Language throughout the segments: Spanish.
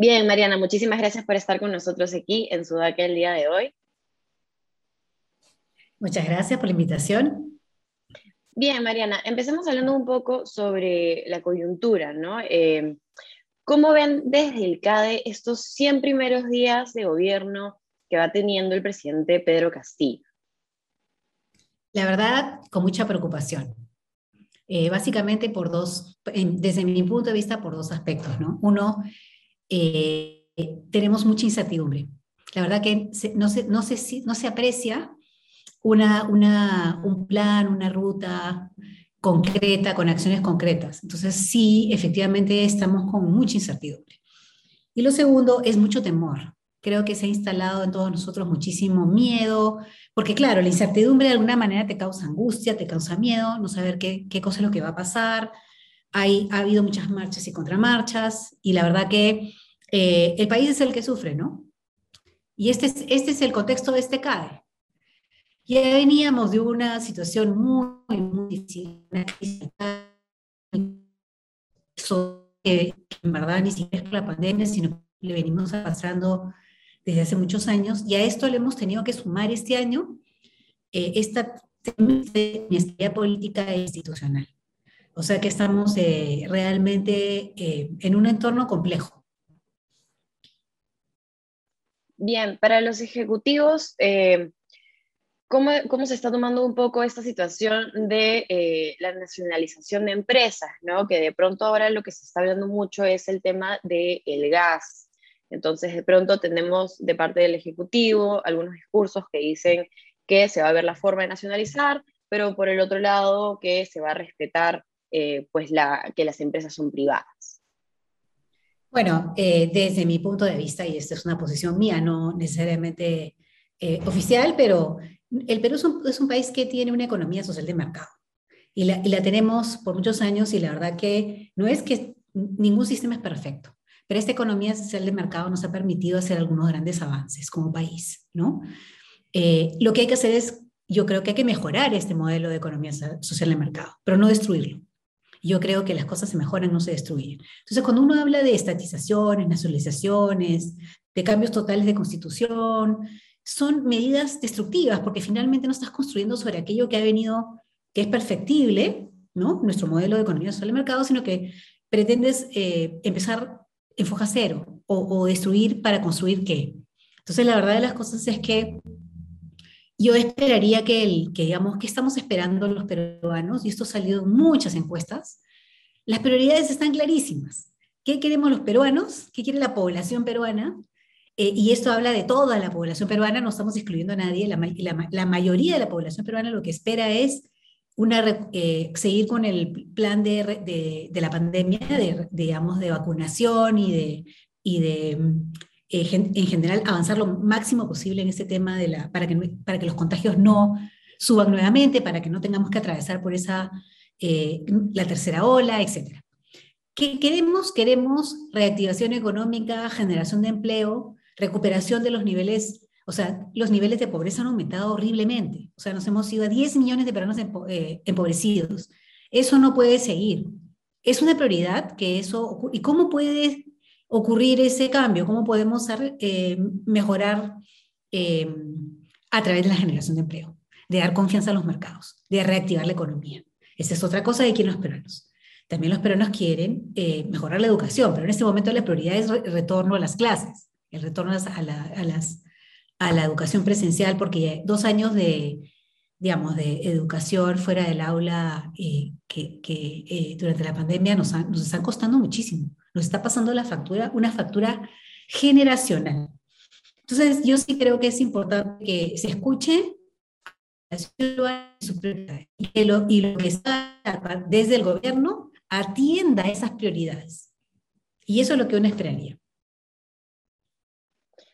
Bien, Mariana, muchísimas gracias por estar con nosotros aquí en Sudaca el día de hoy. Muchas gracias por la invitación. Bien, Mariana, empecemos hablando un poco sobre la coyuntura, ¿no? Eh, ¿Cómo ven desde el CADE estos 100 primeros días de gobierno que va teniendo el presidente Pedro Castillo? La verdad, con mucha preocupación. Eh, básicamente por dos, desde mi punto de vista, por dos aspectos, ¿no? Uno, eh, tenemos mucha incertidumbre. La verdad que no, se, no, se, no se aprecia una, una, un plan, una ruta concreta, con acciones concretas. Entonces, sí, efectivamente estamos con mucha incertidumbre. Y lo segundo es mucho temor. Creo que se ha instalado en todos nosotros muchísimo miedo, porque claro, la incertidumbre de alguna manera te causa angustia, te causa miedo, no saber qué, qué cosa es lo que va a pasar. Hay, ha habido muchas marchas y contramarchas, y la verdad que eh, el país es el que sufre, ¿no? Y este es, este es el contexto de este CADE. Ya veníamos de una situación muy, muy difícil, una crisis que en verdad ni siquiera es la pandemia, sino que le venimos pasando desde hace muchos años, y a esto le hemos tenido que sumar este año eh, esta inestabilidad política e institucional. O sea que estamos eh, realmente eh, en un entorno complejo. Bien, para los ejecutivos, eh, ¿Cómo, ¿Cómo, se está tomando un poco esta situación de eh, la nacionalización de empresas? ¿no? Que de pronto ahora lo que se está hablando mucho es el tema del el gas. Entonces, de pronto tenemos de parte del Ejecutivo algunos discursos que dicen que se va a ver la forma de nacionalizar, pero por el otro lado que se va a respetar eh, pues que las empresas son privadas. Bueno, eh, desde mi punto de vista, y esta es una posición mía, no necesariamente oficial, pero el Perú es un, país que tiene una economía social de mercado y la, tenemos por muchos años y la verdad que no es que ningún sistema es perfecto, pero esta economía social de mercado nos ha permitido hacer algunos grandes avances como país, ¿no? Eh, lo que hay que hacer es, yo creo que hay que mejorar este modelo de economía social de mercado, pero no destruirlo. Yo creo que las cosas se mejoran, no se destruyen. Entonces, cuando uno habla de estatizaciones, nacionalizaciones, de cambios totales de constitución, son medidas destructivas, porque finalmente no estás construyendo sobre aquello que ha venido, que es perfectible, ¿no? Nuestro modelo de economía social de mercado, sino que pretendes eh, empezar en foja cero o, destruir para construir qué. Entonces, la verdad de las cosas es que yo esperaría que, el, que digamos, que estamos esperando los peruanos, y esto ha salido en muchas encuestas, las prioridades están clarísimas. ¿Qué queremos los peruanos? ¿Qué quiere la población peruana? Eh, y esto habla de toda la población peruana, no estamos excluyendo a nadie, la, mayoría de la población peruana lo que espera es eh, seguir con el plan de, la pandemia, de, digamos, de vacunación y de eh, en general avanzar lo máximo posible en este tema de la, para, que, para que los contagios no suban nuevamente, para que no tengamos que atravesar por esa, la tercera ola, etc. ¿Qué queremos? Queremos reactivación económica, generación de empleo, recuperación de los niveles, o sea, los niveles de pobreza han aumentado horriblemente. O sea, nos hemos ido a 10 millones de peruanos eh, empobrecidos. Eso no puede seguir. Es una prioridad que eso, ¿y cómo puede ocurrir ese cambio? ¿Cómo podemos eh, mejorar eh, a través de la generación de empleo? De dar confianza a los mercados, de reactivar la economía. Esa es otra cosa que quieren los peruanos. También los peruanos quieren mejorar la educación, pero en este momento la prioridad es el retorno a las clases el retorno a la, a, las, a la educación presencial, porque dos años de, digamos, de educación fuera del aula eh, que, que eh, durante la pandemia nos, nos están costando muchísimo. Nos está pasando la factura, una factura generacional. Entonces, yo sí creo que es importante que se escuche y lo, lo que está desde el gobierno atienda esas prioridades. Y eso es lo que uno esperaría.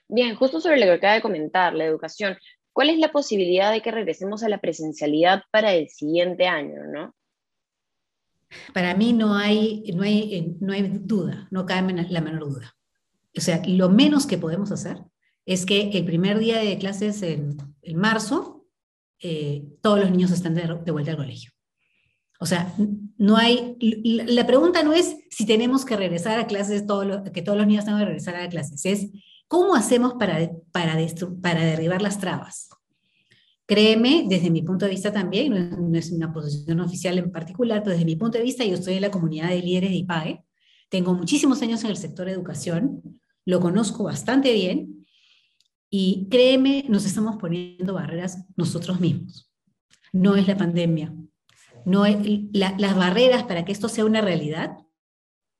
Bien, justo sobre lo que acaba de comentar, la educación, ¿cuál es la posibilidad de que regresemos a la presencialidad para el siguiente año, no? Para mí no hay, no hay, no hay duda, no cabe la menor duda. O sea, lo menos que podemos hacer es que el primer día de clases en, marzo, eh, todos los niños están de, vuelta al colegio. O sea, no hay, la pregunta no es si tenemos que regresar a clases, todo que todos los niños tengan que regresar a clases, es cómo hacemos para, para, para derribar las trabas. Créeme, desde mi punto de vista también, no es, una posición oficial en particular, pero desde mi punto de vista, yo estoy en la comunidad de líderes de IPAE, tengo muchísimos años en el sector de educación, lo conozco bastante bien, y créeme, nos estamos poniendo barreras nosotros mismos. No es la pandemia, no las barreras para que esto sea una realidad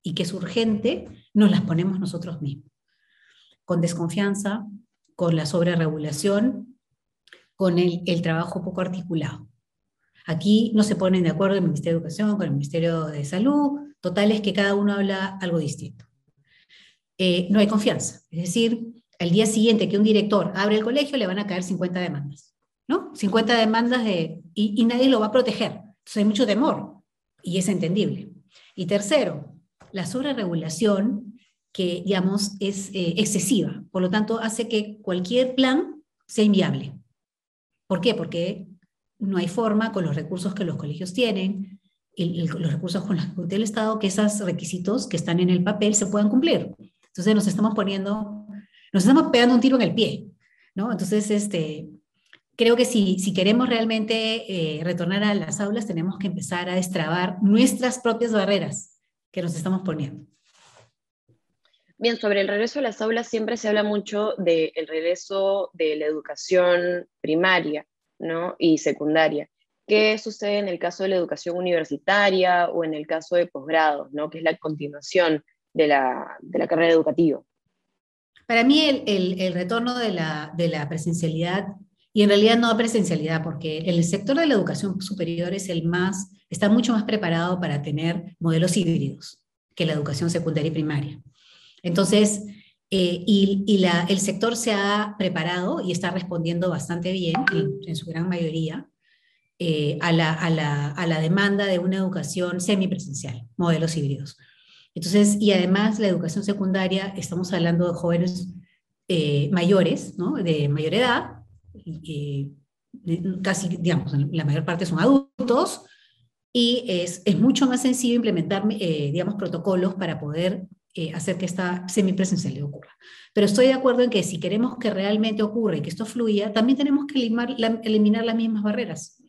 y que es urgente, nos las ponemos nosotros mismos. Con desconfianza, con la sobreregulación, con el, trabajo poco articulado. Aquí no se ponen de acuerdo el Ministerio de Educación con el Ministerio de Salud, total es que cada uno habla algo distinto. Eh, no hay confianza, es decir, el día siguiente que un director abre el colegio le van a caer 50 demandas, ¿no? 50 demandas de, y, y nadie lo va a proteger. Entonces hay mucho temor y es entendible. Y tercero, la sobreregulación que, digamos, es eh, excesiva. Por lo tanto, hace que cualquier plan sea inviable. ¿Por qué? Porque no hay forma con los recursos que los colegios tienen, los recursos con los del Estado, que esos requisitos que están en el papel se puedan cumplir. Entonces nos estamos poniendo, nos estamos pegando un tiro en el pie, ¿no? Entonces, este, creo que si, si queremos realmente eh, retornar a las aulas, tenemos que empezar a destrabar nuestras propias barreras que nos estamos poniendo. Bien, sobre el regreso a las aulas siempre se habla mucho del regreso de la educación primaria ¿no? y secundaria. ¿Qué sucede en el caso de la educación universitaria o en el caso de posgrados, ¿no? que es la continuación de la, de la carrera educativa? Para mí el, el, retorno de la, de la presencialidad y en realidad no presencialidad, porque el sector de la educación superior es el más, está mucho más preparado para tener modelos híbridos que la educación secundaria y primaria. Entonces, eh, y, el sector se ha preparado y está respondiendo bastante bien, en, su gran mayoría, eh, a, la, demanda de una educación semipresencial, modelos híbridos. Entonces, y además la educación secundaria, estamos hablando de jóvenes eh, mayores, de mayor edad, casi, digamos, la mayor parte son adultos, y es, es mucho más sencillo implementar, digamos, protocolos para poder eh, hacer que esta semipresencialidad ocurra. Pero estoy de acuerdo en que si queremos que realmente ocurra y que esto fluya, también tenemos que eliminar, eliminar las mismas barreras,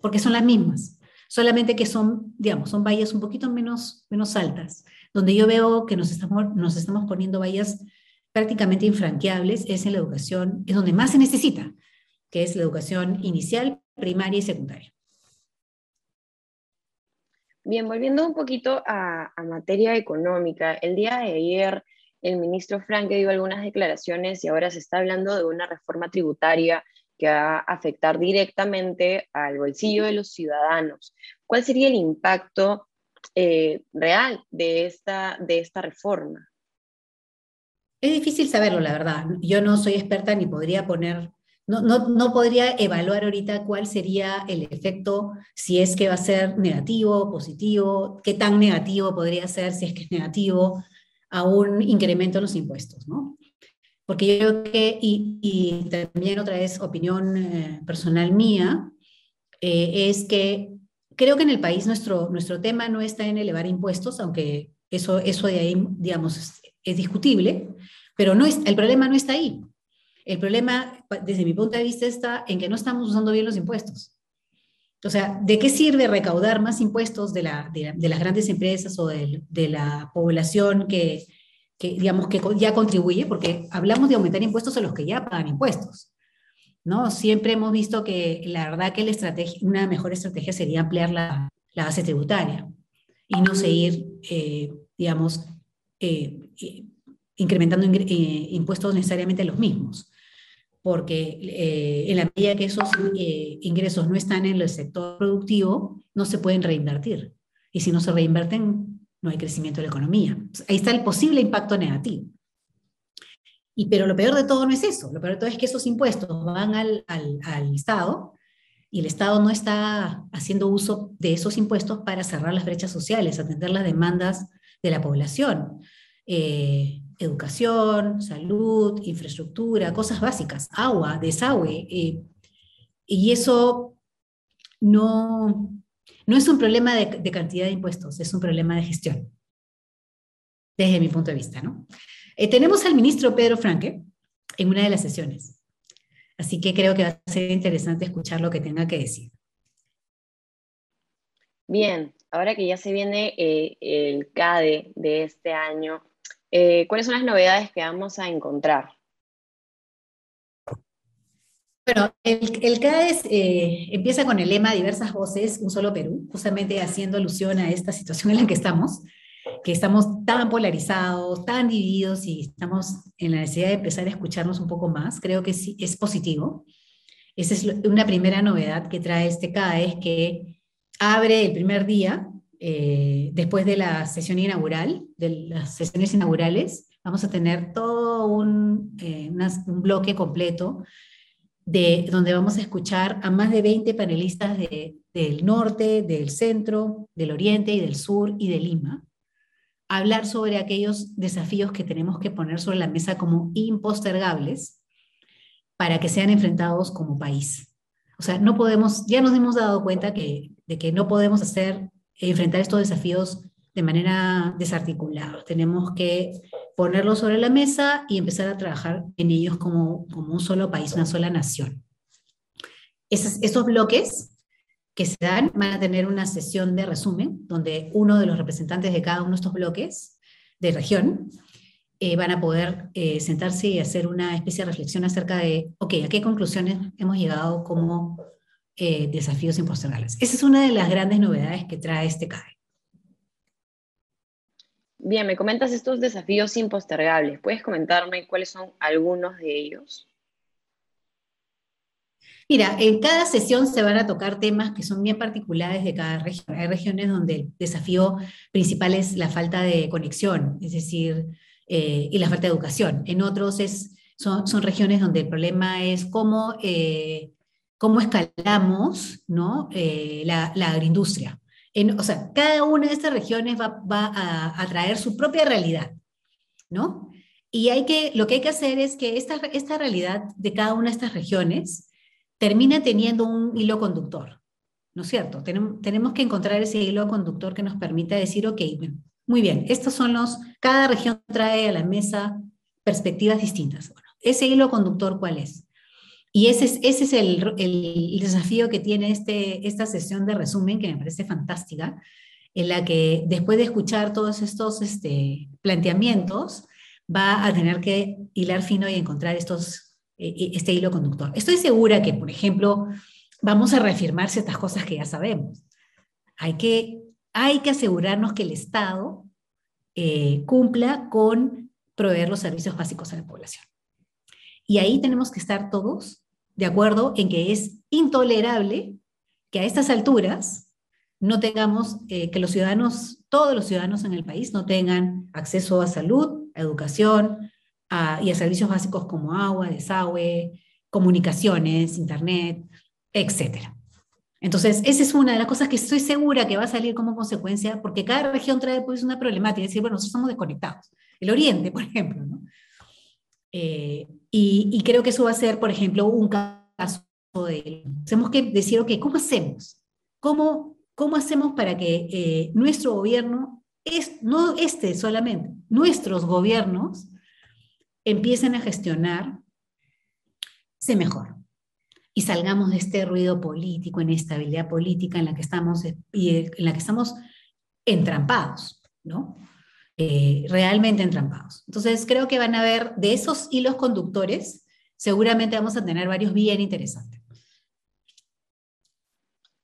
porque son las mismas, solamente que son, digamos, son vallas un poquito menos, menos altas, donde yo veo que nos estamos, nos estamos poniendo vallas prácticamente infranqueables, es en la educación, es donde más se necesita, que es la educación inicial, primaria y secundaria. Bien, volviendo un poquito a, materia económica, el día de ayer el ministro Franke dio algunas declaraciones y ahora se está hablando de una reforma tributaria que va a afectar directamente al bolsillo de los ciudadanos. ¿Cuál sería el impacto eh, real de esta, de esta reforma? Es difícil saberlo, la verdad. Yo no soy experta ni podría poner no, no, no, podría evaluar ahorita cuál sería el efecto, si es que va a ser negativo, positivo, qué tan negativo podría ser si es que es negativo a un incremento en los impuestos, ¿no? Porque yo creo que, y, también otra vez opinión eh, personal mía, eh, es que creo que en el país nuestro, nuestro tema no está en elevar impuestos, aunque eso, eso de ahí, digamos, es, es discutible, pero no es, el problema no está ahí. El problema, desde mi punto de vista, está en que no estamos usando bien los impuestos. O sea, ¿de qué sirve recaudar más impuestos de, la, de, las grandes empresas o de, la población que, digamos, que ya contribuye? Porque hablamos de aumentar impuestos a los que ya pagan impuestos. ¿no? Siempre hemos visto que la verdad que una mejor estrategia sería ampliar la, la base tributaria y no seguir, eh, digamos, eh, eh, incrementando impuestos necesariamente los mismos porque eh, en la medida que esos eh, ingresos no están en el sector productivo, no se pueden reinvertir. Y si no se reinverten, no hay crecimiento de la economía. Ahí está el posible impacto negativo. Y, pero lo peor de todo no es eso. Lo peor de todo es que esos impuestos van al, al, al Estado y el Estado no está haciendo uso de esos impuestos para cerrar las brechas sociales, atender las demandas de la población. Eh, educación, salud, infraestructura, cosas básicas, agua, desagüe. Eh, y eso no, No es un problema de, cantidad de impuestos, es un problema de gestión, desde mi punto de vista, ¿no? Eh, tenemos al ministro Pedro Franque en una de las sesiones, así que creo que va a ser interesante escuchar lo que tenga que decir. Bien, ahora que ya se viene eh, el CADE de este año, eh, ¿cuáles son las novedades que vamos a encontrar? Bueno, el, el CADES eh, empieza con el lema Diversas voces, un solo Perú, justamente haciendo alusión a esta situación en la que estamos, que estamos tan polarizados, tan divididos y estamos en la necesidad de empezar a escucharnos un poco más. Creo que sí, es positivo. Esa es una primera novedad que trae este CADES, que abre el primer día, eh, después de la sesión inaugural, de las sesiones inaugurales, vamos a tener todo un, eh, bloque completo de, donde vamos a escuchar a más de 20 panelistas del norte, del centro, del oriente y del sur y de Lima, hablar sobre aquellos desafíos que tenemos que poner sobre la mesa como impostergables para que sean enfrentados como país. O sea, no podemos, ya nos hemos dado cuenta de que no podemos hacer, enfrentar estos desafíos de manera desarticulada. Tenemos que ponerlos sobre la mesa y empezar a trabajar en ellos como, como un solo país, una sola nación. Esos, esos bloques que se dan van a tener una sesión de resumen, donde uno de los representantes de cada uno de estos bloques de región eh, van a poder eh, sentarse y hacer una especie de reflexión acerca de, ok, ¿a qué conclusiones hemos llegado como eh, desafíos impostergables? Esa es una de las grandes novedades que trae este CAE. Bien, me comentas estos desafíos impostergables. ¿Puedes comentarme cuáles son algunos de ellos? Mira, en cada sesión se van a tocar temas que son bien particulares de cada región. Hay regiones donde el desafío principal es la falta de conexión, es decir, eh, y la falta de educación. En otros es, son, regiones donde el problema es cómo, eh, cómo escalamos ¿no? Eh, la, la agroindustria o sea, cada una de estas regiones va, a, traer su propia realidad, ¿no? Y hay que, lo que hay que hacer es que esta, esta realidad de cada una de estas regiones termina teniendo un hilo conductor, ¿no es cierto? Tenemos, tenemos que encontrar ese hilo conductor que nos permita decir, ok, muy bien, estos son los, cada región trae a la mesa perspectivas distintas. Bueno, ese hilo conductor, ¿cuál es? Y ese es, el, desafío que tiene este, esta sesión de resumen, que me parece fantástica, en la que después de escuchar todos estos este, planteamientos, va a tener que hilar fino y encontrar estos, e, e, este hilo conductor. Estoy segura que, por ejemplo, vamos a reafirmar ciertas cosas que ya sabemos. Hay que, hay que asegurarnos que el Estado eh, cumpla con proveer los servicios básicos a la población. Y ahí tenemos que estar todos de acuerdo en que es intolerable que a estas alturas no tengamos, eh, que los ciudadanos, todos los ciudadanos en el país no tengan acceso a salud, a educación y a servicios básicos como agua, desagüe, comunicaciones, internet, etc. Entonces, esa es una de las cosas que estoy segura que va a salir como consecuencia, porque cada región trae pues una problemática, es decir, bueno, nosotros somos desconectados. El Oriente, por ejemplo, ¿no? Eh, y, creo que eso va a ser, por ejemplo, un caso de... Tenemos que decir, ok, ¿cómo hacemos? ¿Cómo, cómo hacemos para que eh, nuestro gobierno, es, no este solamente, nuestros gobiernos empiecen a gestionar se mejor y salgamos de este ruido político, inestabilidad política en la que estamos, en la que estamos entrampados, ¿no? Eh, realmente entrampados. Entonces, creo que van a ver de esos hilos conductores, seguramente vamos a tener varios bien interesantes.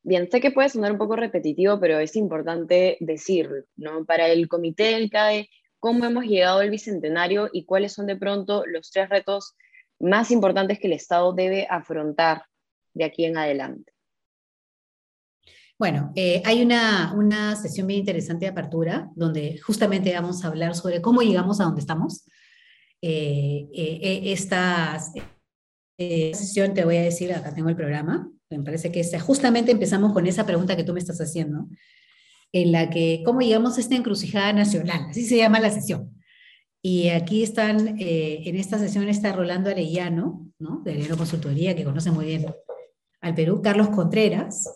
Bien, sé que puede sonar un poco repetitivo, pero es importante decirlo, ¿no? Para el comité del CAE, ¿cómo hemos llegado al bicentenario y cuáles son de pronto los tres retos más importantes que el Estado debe afrontar de aquí en adelante? Bueno, eh, hay una, una, sesión bien interesante de apertura donde justamente vamos a hablar sobre cómo llegamos a donde estamos. Eh, eh, esta sesión te voy a decir, acá tengo el programa, me parece que justamente empezamos con esa pregunta que tú me estás haciendo, en la que, ¿cómo llegamos a esta encrucijada nacional? Así se llama la sesión. Y aquí están, en esta sesión está Rolando Arellano, ¿no? de Arellano Consultoría, que conoce muy bien al Perú, Carlos Contreras,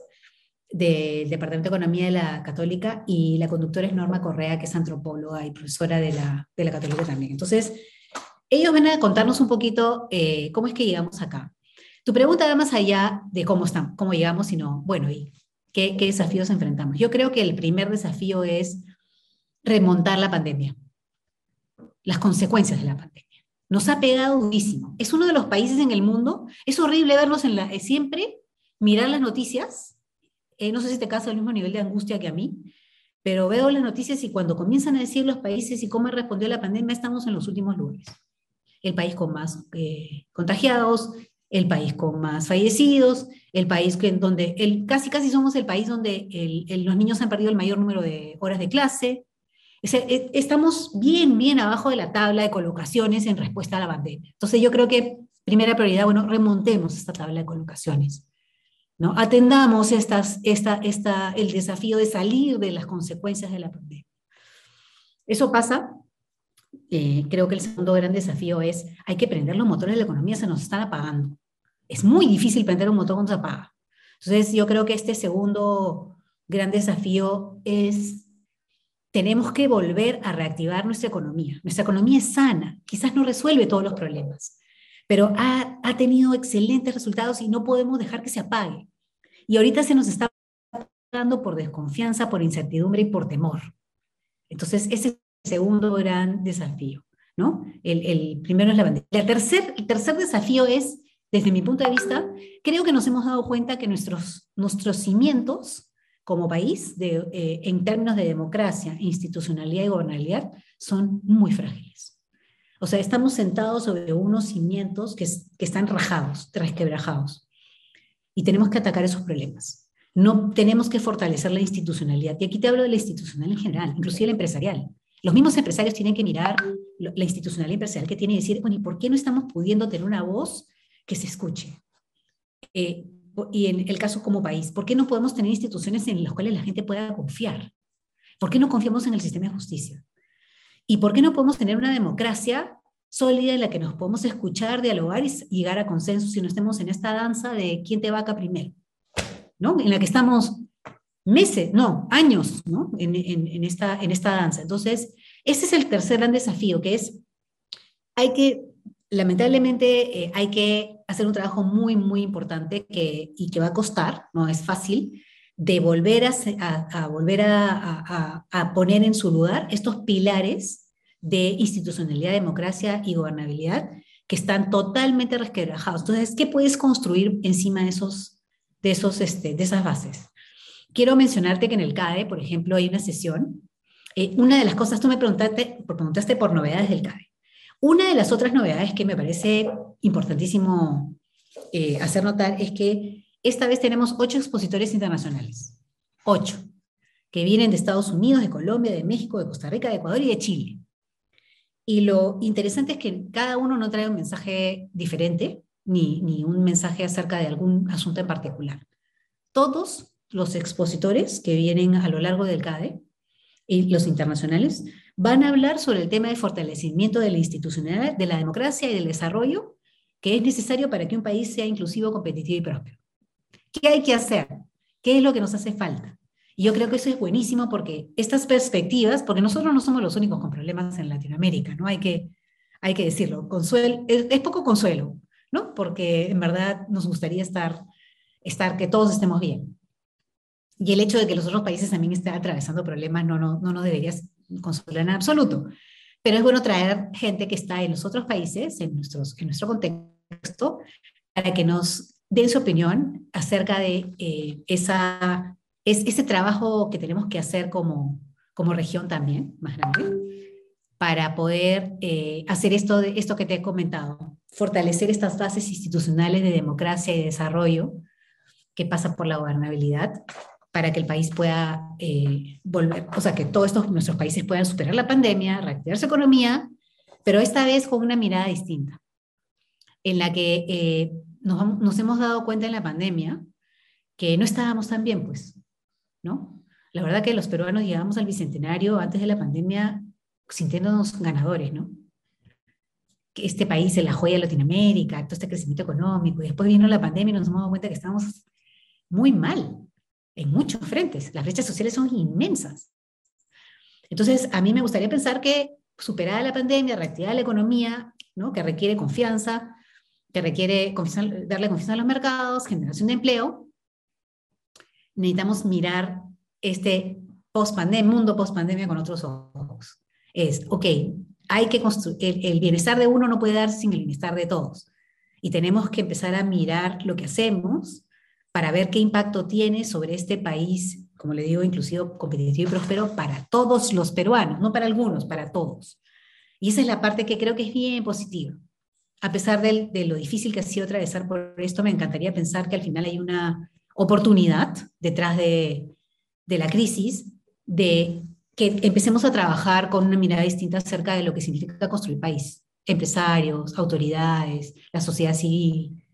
del Departamento de Economía de la Católica y la conductora es Norma Correa, que es antropóloga y profesora de la, de la Católica también. Entonces, ellos van a contarnos un poquito eh, cómo es que llegamos acá. Tu pregunta va más allá de cómo estamos, cómo llegamos, sino, bueno, ¿y qué, qué desafíos enfrentamos? Yo creo que el primer desafío es remontar la pandemia, las consecuencias de la pandemia. Nos ha pegado durísimo. Es uno de los países en el mundo, es horrible verlos en la, eh, siempre, mirar las noticias eh, no sé si te causa el mismo nivel de angustia que a mí, pero veo las noticias y cuando comienzan a decir los países y cómo respondió la pandemia, estamos en los últimos lugares. El país con más eh, contagiados, el país con más fallecidos, el país que, donde el, casi casi somos el país donde los niños han perdido el mayor número de horas de clase. E, estamos bien, bien abajo de la tabla de colocaciones en respuesta a la pandemia. Entonces yo creo que primera prioridad, bueno, remontemos esta tabla de colocaciones. ¿No? Atendamos estas, esta, esta, el desafío de salir de las consecuencias de la pandemia. Eso pasa, eh, creo que el segundo gran desafío es, hay que prender los motores de la economía, se nos están apagando. Es muy difícil prender un motor cuando se apaga. Entonces, yo creo que este segundo gran desafío es, tenemos que volver a reactivar nuestra economía. Nuestra economía es sana, quizás no resuelve todos los problemas, pero ha, ha tenido excelentes resultados y no podemos dejar que se apague. Y ahorita se nos está dando por desconfianza, por incertidumbre y por temor. Entonces, ese es el segundo gran desafío, ¿no? El, primero es la bandera. El tercer, desafío es, desde mi punto de vista, creo que nos hemos dado cuenta que nuestros, nuestros cimientos como país, eh, en términos de democracia, institucionalidad y gobernabilidad, son muy frágiles. O sea, estamos sentados sobre unos cimientos que, que están rajados, resquebrajados y tenemos que atacar esos problemas. No tenemos que fortalecer la institucionalidad. Y aquí te hablo de la institucional en general, inclusive la empresarial. Los mismos empresarios tienen que mirar la institucionalidad empresarial que tiene y decir, bueno, ¿y por qué no estamos pudiendo tener una voz que se escuche? Eh, y en el caso como país, ¿por qué no podemos tener instituciones en las cuales la gente pueda confiar? ¿Por qué no confiamos en el sistema de justicia? ¿Y por qué no podemos tener una democracia sólida en la que nos podemos escuchar, dialogar y llegar a consensos y no estemos en esta danza de quién te va acá primero, ¿no? En la que estamos meses, no, años, ¿no? En, esta, en esta danza. Entonces, ese es el tercer gran desafío, que es, hay que, lamentablemente, eh, hay que hacer un trabajo muy, muy importante que, y que va a costar, no es fácil, de volver a, volver a poner en su lugar estos pilares de institucionalidad, democracia y gobernabilidad que están totalmente resquebrajados. Entonces, ¿qué puedes construir encima de, esos, de, esos, este, de esas bases? Quiero mencionarte que en el CADE, por ejemplo, hay una sesión. Eh, una de las cosas, tú me preguntaste, preguntaste por novedades del CADE. Una de las otras novedades que me parece importantísimo eh, hacer notar es que esta vez tenemos ocho expositores internacionales. Ocho. Que vienen de Estados Unidos, de Colombia, de México, de Costa Rica, de Ecuador y de Chile. Y lo interesante es que cada uno no trae un mensaje diferente, ni, ni un mensaje acerca de algún asunto en particular. Todos los expositores que vienen a lo largo del CADE y los internacionales van a hablar sobre el tema de fortalecimiento de la institucionalidad, de la democracia y del desarrollo que es necesario para que un país sea inclusivo, competitivo y próspero. ¿Qué hay que hacer? ¿Qué es lo que nos hace falta? Y yo creo que eso es buenísimo porque estas perspectivas, porque nosotros no somos los únicos con problemas en Latinoamérica, ¿no? Hay que, hay que decirlo. Consuelo, es, poco consuelo, ¿no? Porque en verdad nos gustaría estar, estar, que todos estemos bien. Y el hecho de que los otros países también estén atravesando problemas no, no, no nos debería consolar en absoluto. Pero es bueno traer gente que está en los otros países, en, nuestros, en nuestro contexto, para que nos den su opinión acerca de eh, esa es ese trabajo que tenemos que hacer como, como región también, más grande, para poder eh, hacer esto, de, esto que te he comentado, fortalecer estas bases institucionales de democracia y desarrollo que pasan por la gobernabilidad para que el país pueda eh, volver, o sea, que todos estos, nuestros países puedan superar la pandemia, reactivar su economía, pero esta vez con una mirada distinta, en la que eh, nos, nos hemos dado cuenta en la pandemia que no estábamos tan bien, pues, ¿no? La verdad que los peruanos llegamos al bicentenario antes de la pandemia sintiéndonos ganadores, ¿no? Que este país es la joya de Latinoamérica, todo este crecimiento económico, y después vino la pandemia y nos hemos dado cuenta que estábamos muy mal, en muchos frentes. Las brechas sociales son inmensas. Entonces, a mí me gustaría pensar que superada la pandemia, reactivada la economía, ¿no? que requiere confianza, que requiere darle confianza a los mercados, generación de empleo, necesitamos mirar este post -pandemia, mundo post-pandemia con otros ojos. Es, ok, hay que construir, el, bienestar de uno no puede darse sin el bienestar de todos. Y tenemos que empezar a mirar lo que hacemos para ver qué impacto tiene sobre este país, como le digo, inclusive competitivo y próspero para todos los peruanos, no para algunos, para todos. Y esa es la parte que creo que es bien positiva. A pesar de, de lo difícil que ha sido atravesar por esto, me encantaría pensar que al final hay una oportunidad detrás de, de la crisis de que empecemos a trabajar con una mirada distinta acerca de lo que significa construir país. Empresarios, autoridades, la sociedad civil.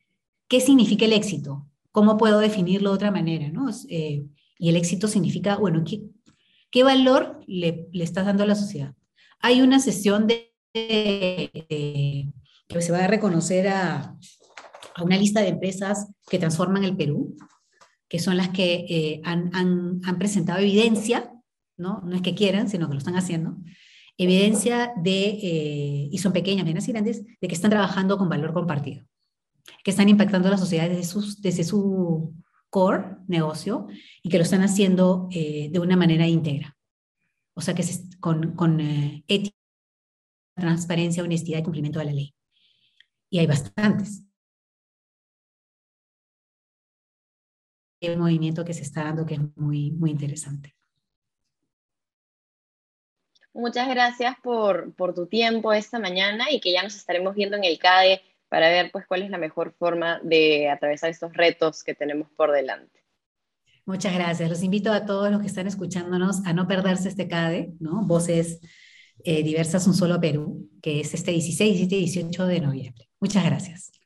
¿Qué significa el éxito? ¿Cómo puedo definirlo de otra manera? ¿no? Eh, y el éxito significa, bueno, ¿qué, qué valor le, le, estás dando a la sociedad? Hay una sesión de, que se va a reconocer a, a, una lista de empresas que transforman el Perú, que son las que eh, han, han, han presentado evidencia ¿no? No es que quieran, sino que lo están haciendo, evidencia de, eh, y son pequeñas, medianas y grandes, de que están trabajando con valor compartido, que están impactando a la sociedad desde, sus, desde su core negocio y que lo están haciendo eh, de una manera íntegra. O sea, que con, con eh, ética, transparencia, honestidad y cumplimiento de la ley. Y hay bastantes. Un movimiento que se está dando que es muy, muy interesante. Muchas gracias por, tu tiempo esta mañana y que ya nos estaremos viendo en el CADE para ver pues cuál es la mejor forma de atravesar estos retos que tenemos por delante. Muchas gracias. Los invito a todos los que están escuchándonos a no perderse este CADE, ¿no? Voces eh, diversas, un solo Perú, que es este 16, 17 y 18 de noviembre. Muchas gracias.